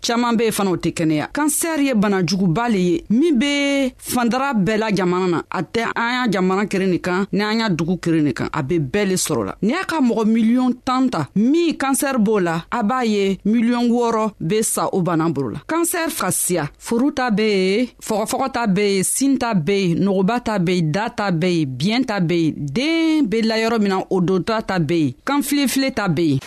caaman be yen fana o tɛ kɛnɛya kansɛri ye bana juguba le ye min be fandara bɛɛ la jamana na a tɛ an y'a jamana kere nin kan ni an y'a dugu kere nin kan a be bɛɛ le sɔrɔ la ni y'a ka mɔgɔ miliyɔn tan ta min kansɛri b'o la a b'a ye miliyɔn wɔɔrɔ be sa o bana boro la kansɛri ka siya furu ta be ye fɔgɔfɔgɔ ta be ye sin ta be ye nogoba ta be ye da ta be ye biyɛn ta be ye den be layɔrɔ min na o donta ta be ye kanfilefile ta be ye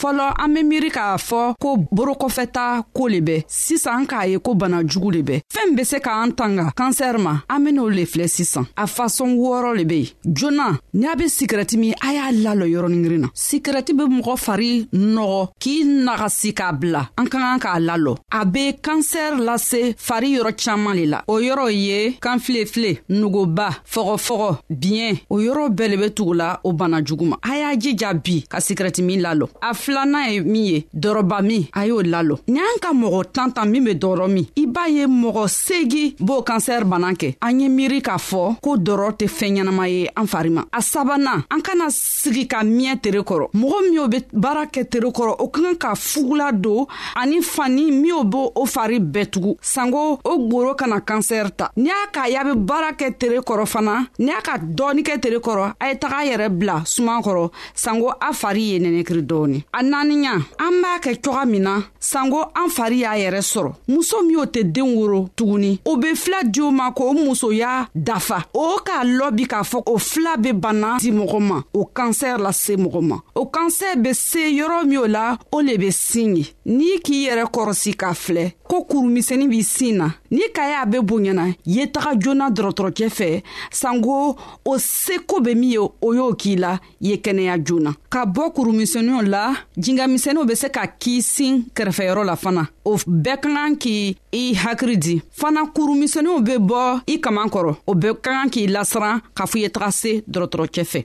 fɔlɔ an be miiri k'a fɔ ko borokɔfɛta ko le bɛ sisan k'a ye ko bana jugu le bɛ fɛɛn be se k'an tanga kansɛr ma an ben'o le filɛ sisan a fasɔn wɔɔrɔ le be yen joona ni a be sikirɛti min a y'a lalɔ yɔrɔningirin na sikirɛti be mɔgɔ fari nɔgɔ k'i nagasi k'a bila an ka kan k'a lalɔ a be kansɛr lase fari yɔrɔ caaman le la o yɔrɔ ye kanfilefile nugoba fɔgɔfɔgɔ biɲɛ o yɔrɔ bɛɛ le be tugu la o bana juguma a y'a jija bi ka sikirɛti min lalɔ a filanan ye min ye dɔrɔba min a y'o lalɔ ni an ka mɔgɔ tantan min be dɔrɔ min i b'a ye mɔgɔ segi b'o kansɛr bana kɛ an ye miiri k'a fɔ ko dɔrɔ tɛ fɛɛn ɲɛnama ye an fari ma a sabanan an kana sigi ka miɲɛ tere kɔrɔ mɔgɔ minw be baara kɛ tere kɔrɔ o ka kan ka fugula don ani fani minw be o fari bɛɛ tugu sanko o gworo kana kansɛr ta ni y'a k'a y'a be baara kɛ tere kɔrɔ fana ni y'a ka dɔɔni kɛ tere kɔrɔ a ye taga a yɛrɛ bila suman kɔrɔ sanko a fari ye nɛnɛkiri dɔɔni a naaniya an b'a kɛ coga min na sanko an fari y'a yɛrɛ sɔrɔ muso min o tɛ den woro tuguni o be fila di o ma k'o musoya dafa o k'a lɔ bi k'a fɔ o fila be bana di mɔgɔ ma o kansɛr lase mɔgɔ ma o kansɛr be se yɔrɔ min o la o le be sin ye n'i k'i yɛrɛ kɔrɔsi k'a filɛ ko kurumisɛnin b'i sin na ni ka y'a be bonyana ye taga joona dɔrɔtɔrɔcɛ fɛ sanko o seko be min ye o y'o k'i la ye kɛnɛya joona ka bɔ kurumisɛnninw la jingamisɛnninw be se ka kiisin kɛrɛfɛyɔrɔ la fana o bɛɛ ka kan k'i i hakiri di fana kurumisɛnninw be bɔ i kaman kɔrɔ o bɛɛ ka kan k'i lasiran k'a fɔ i ye taga se dɔrɔtɔrɔcɛ fɛ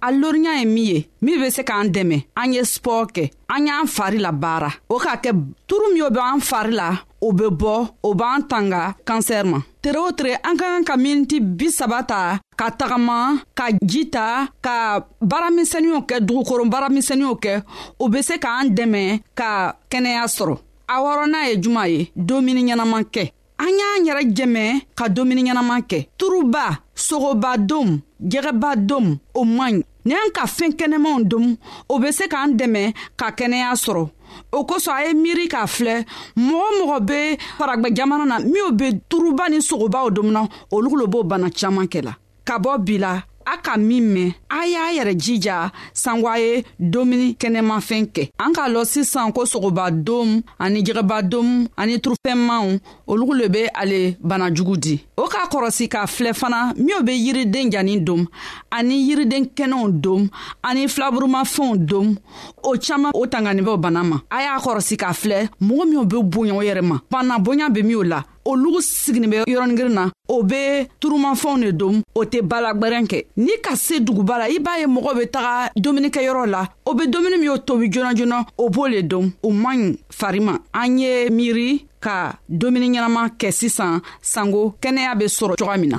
a loriya ye min ye min be se k'an dɛmɛ an ye spɔɔ kɛ an y'an fari la baara o k'a kɛ turu min o be an fari la o be bɔ o b'an tanga kansɛr ma tere o tere an ka kan ka miniti bisaba ta ka tagama ka ji ta ka baaramisɛniw kɛ dugukoron baaramisɛniw kɛ o be se k'an dɛmɛ ka kɛnɛya sɔrɔ a wɔrɔnan ye juman ye domuni ɲɛnaman kɛ an y'an yɛrɛ jɛmɛ ka domuni ɲɛnaman kɛ turuba sogoba dom jɛgɛba dom o man ɲi ni an ka fɛn kɛnɛmanw dom o bɛ se k'an dɛmɛ ka kɛnɛya sɔrɔ o kosɔn a ye miiri k'a filɛ mɔgɔ mɔgɔ bɛ paragbɛ jamana na minw bɛ turuba ni sogobaw domina olu lo b'o bana caman kɛ la ka bɔ bi la a ka min mɛn a y'a yɛrɛ jija sanko a ye domuni kɛnɛmafɛn kɛ an k'a lɔ sisan ko sogoba dom ani jɛgɛba dom ani turufɛnmanw olu le be ale bana jugu di o k'a kɔrɔsi k'a filɛ fana minw be yiriden jani dom ani yiriden kɛnɛw dom ani filaburumafɛnw dom o caaman o tanganibɛw bana ma a y'a kɔrɔsi k'a filɛ mɔgɔ minw be bonya o yɛrɛ ma banna bonya be minw la o lugu siginin bɛ yɔrɔningirin na o be turumafɛnw de dom o tɛ balagwɛrɛn kɛ ni ka se duguba la i b'a ye mɔgɔ be taga dumunikɛyɔrɔ la o be dumuni min o tobi joona joona o b'o le dom o man ɲi fari ma an ye miiri ka dumuni ɲɛnama kɛ sisan sanko kɛnɛya be sɔrɔ coga min na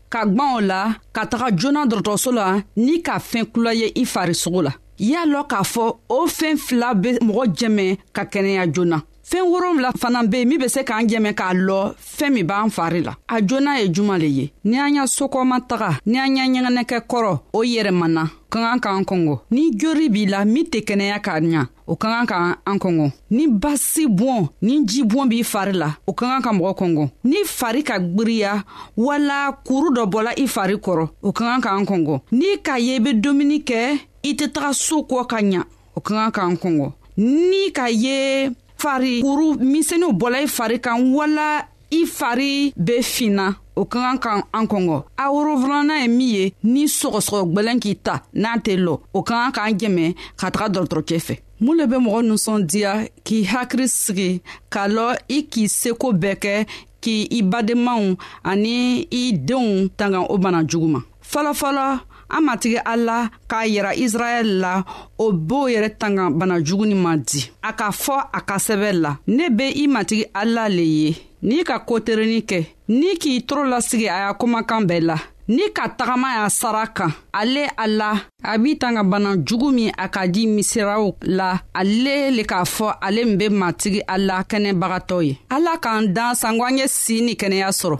ka gwan o la ka taga joona dɔrɔtɔrɔso la ni ka fɛn kula ye i farisogo la y'a lɔn k'a fɔ o fɛn fila be mɔgɔ jɛmɛ ka kɛnɛya joona fɛn wolonfila fana be yen min be se k'an jɛmɛ k'a lɔ fɛɛn min b'an fari la a joona ye juman le ye ni an y'a sokɔma taga ni an y'a ɲɛgɛnɛkɛ kɔrɔ o yɛrɛmana ka kan k'an kɔngɔ ni jori b'i la min tɛ kɛnɛya k'a ɲa o ka kan ka an kɔngɔ ni basi bɔn ni ji bɔn b'i fari la o ka kan ka mɔgɔ kɔngɔ ni fari ka gbiriya wala kuru dɔ bɔla i fari kɔrɔ o ka kan ka an kɔngɔ n'i k'a ye i be dumuni kɛ i tɛ taga so kɔ ka ɲa o ka kan ka an kɔngɔ ni k'a ye fari kuru misɛniw bɔla i fari kan wala i fari be finna o ka kan ka an kɔngɔ a worofilana ye min ye ni sɔgɔsɔgɔ gwɛlɛn k'i ta n'a tɛ lɔ o ka kan k'an jɛmɛ ka taga dɔgɔtɔrɔcɛ fɛ mun le be mɔgɔ ninsɔndiya k'i hakili sigi k'a lɔ i k'i seko bɛɛ kɛ k'i i badenmaw ani i denw tanga o bana jugu ma fɔlɔfɔlɔ an matigi ala k'a yira israɛl la o b'o yɛrɛ tanga bana jugu ni man di a k'a fɔ a ka sɛbɛn la ne be i matigi ala le ye n'i ka koterenin kɛ ni k'i toro lasigi a y'a kumakan bɛɛ la ni ka tagama y'a sara kan ale a la a b'i tanga bana jugu min a ka di misiraw la ale le k'a fɔ ale min be matigi a la kɛnɛbagatɔ ye ala k'an dan sanko an ye si ni kɛnɛya sɔrɔ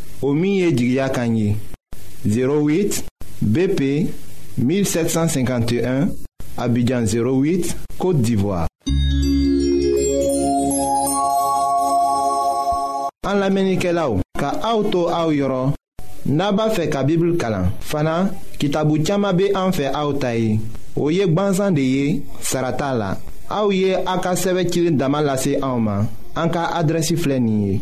o min ye jigiya kan ye 08 BP 1751 Abidjan 08 Côte d'Ivoire. An lamenikelaw ka auto to aw yɔrɔ n'a b'a fɛ ka Bible kalan fana kitabu caaman be an fɛ aw ta ye o ye gwansan de ye sara t'a la aw ye aw ka sɛbɛ cilen dama lase anw ma an ka adrɛsi filɛ nin ye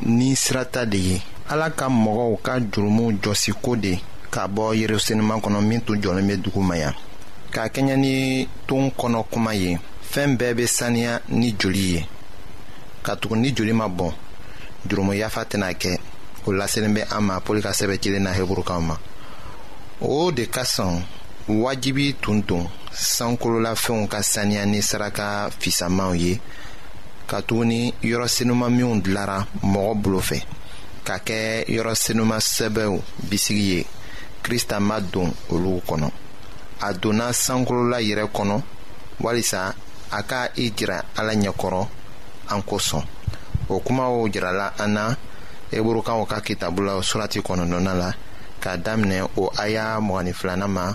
ni sirata de ye ala ka mɔgɔw ka jurumuw jɔsiko de ka bɔ yerusalema kɔnɔ min tun jɔlen bɛ dugu ma yan ka kɛɲɛ ni ton kɔnɔ kuma ye fɛn bɛɛ bɛ saniya ni joli ye katugu ni joli ma bɔn jurumu yafa tɛna kɛ o laselen bɛ an ma pɔli ka sɛbɛn cilen na heburukaw ma o de ka sɔn wajibi tun don sankololafɛnw ka saniya ni saraka fisamanw ye katuguni yɔrɔ senuma minw dilara mɔgɔ bolo fɛ ka kɛ yɔrɔ senuma sɛbɛw bisigi ye krista ma don olu kɔnɔ a donna sankolola yɛrɛ kɔnɔ walisa a ka i jira ala ɲɛkɔrɔ an kosɔn o kumaw jirala an na eburukaw ka kitabu la surati kɔnɔnɔna la k'a daminɛ o aya mɔgɔnin filanan ma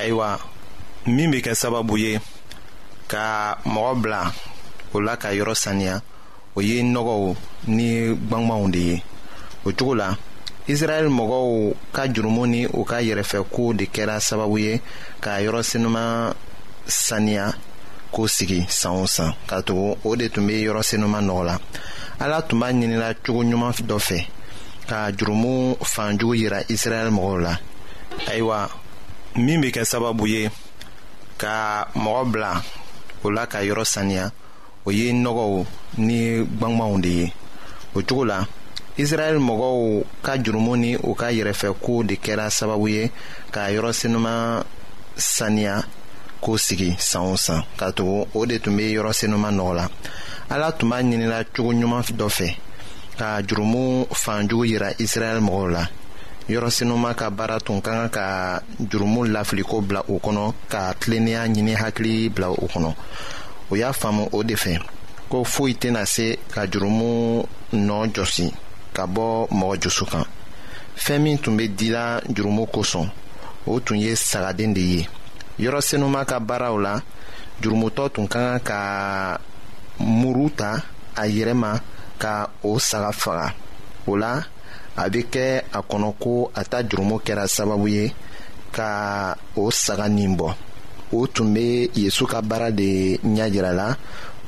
ayiwa min bɛ kɛ sababu ye ka mɔgɔ bila o la ka yɔrɔ saniya o ye nɔgɔw ni gbangbangw de ye o cogo la israɛl mɔgɔw ka jurumu ni u ka yɛrɛfɛko de kɛra sababu ye ka yɔrɔ senuma saniya ko sigi san o san ka tugu o de tun bɛ yɔrɔ senuma nɔgɔ la ala tun b'a ɲinila cogo ɲuman dɔ fɛ ka jurumu fanjugu yira israɛl mɔgɔw la ayiwa min bɛ kɛ sababu ye ka mɔgɔ bila o la ka yɔrɔ saniya o ye nɔgɔw ni gbangbanw de ye o cogo la israɛl mɔgɔw ka jurumu ni u ka yɛrɛfɛko de kɛra sababu ye ka yɔrɔ senuma saniya ko sigi san o san ka tugu o de tun bɛ yɔrɔ senuma nɔgɔ la ala tun b'a ɲinila cogo ɲuman dɔ fɛ ka jurumu fanjugu yira israɛl mɔgɔw la yɔrɔsenuma ka baara tun ka kan ka jurumu lafiliko bila u kɔnɔ ka tilennenya ɲini hakili bila u kɔnɔ o y'a faamu o de fɛ ko foyi tɛna se ka jurumu nɔ jɔsi ka bɔ mɔgɔ jusu kan fɛn min tun bɛ dila jurumu kosɔn o tun ye sagaden de ye yɔrɔsenuma ka baaraw la jurumutɔ tun ka kan ka muru ta a yɛrɛ ma ka o saga faga o la a bɛ kɛ a kɔnɔ ko a ta jurumu kɛra sababu ye ka o saga nin bɔ o tun bɛ yesu ka baara de ɲɛ jira la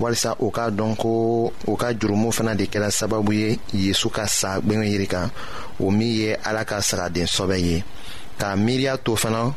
walisa o k'a dɔn ko o ka jurumu fana de kɛra sababu ye yesu ka sa gbɛngɛn yiri kan o min ye ala ka sagaden sɔbɛ ye k'a miiriya to fana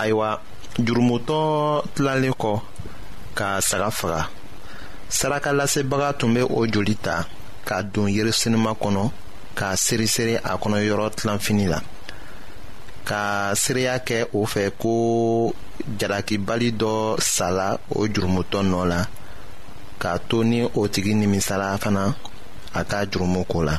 ayiwa jurumutɔ tilalen kɔ ka saga faga saraka lasebaga tun bɛ o joli ta k'a don yerusalema kɔnɔ k'a seresere a kɔnɔ yɔrɔ tilanfini la ka seereya kɛ o fɛ ko jalakibali dɔ sala o jurumutɔ nɔ la k'a to ni o tigi nimisala fana a ka jurumu ko la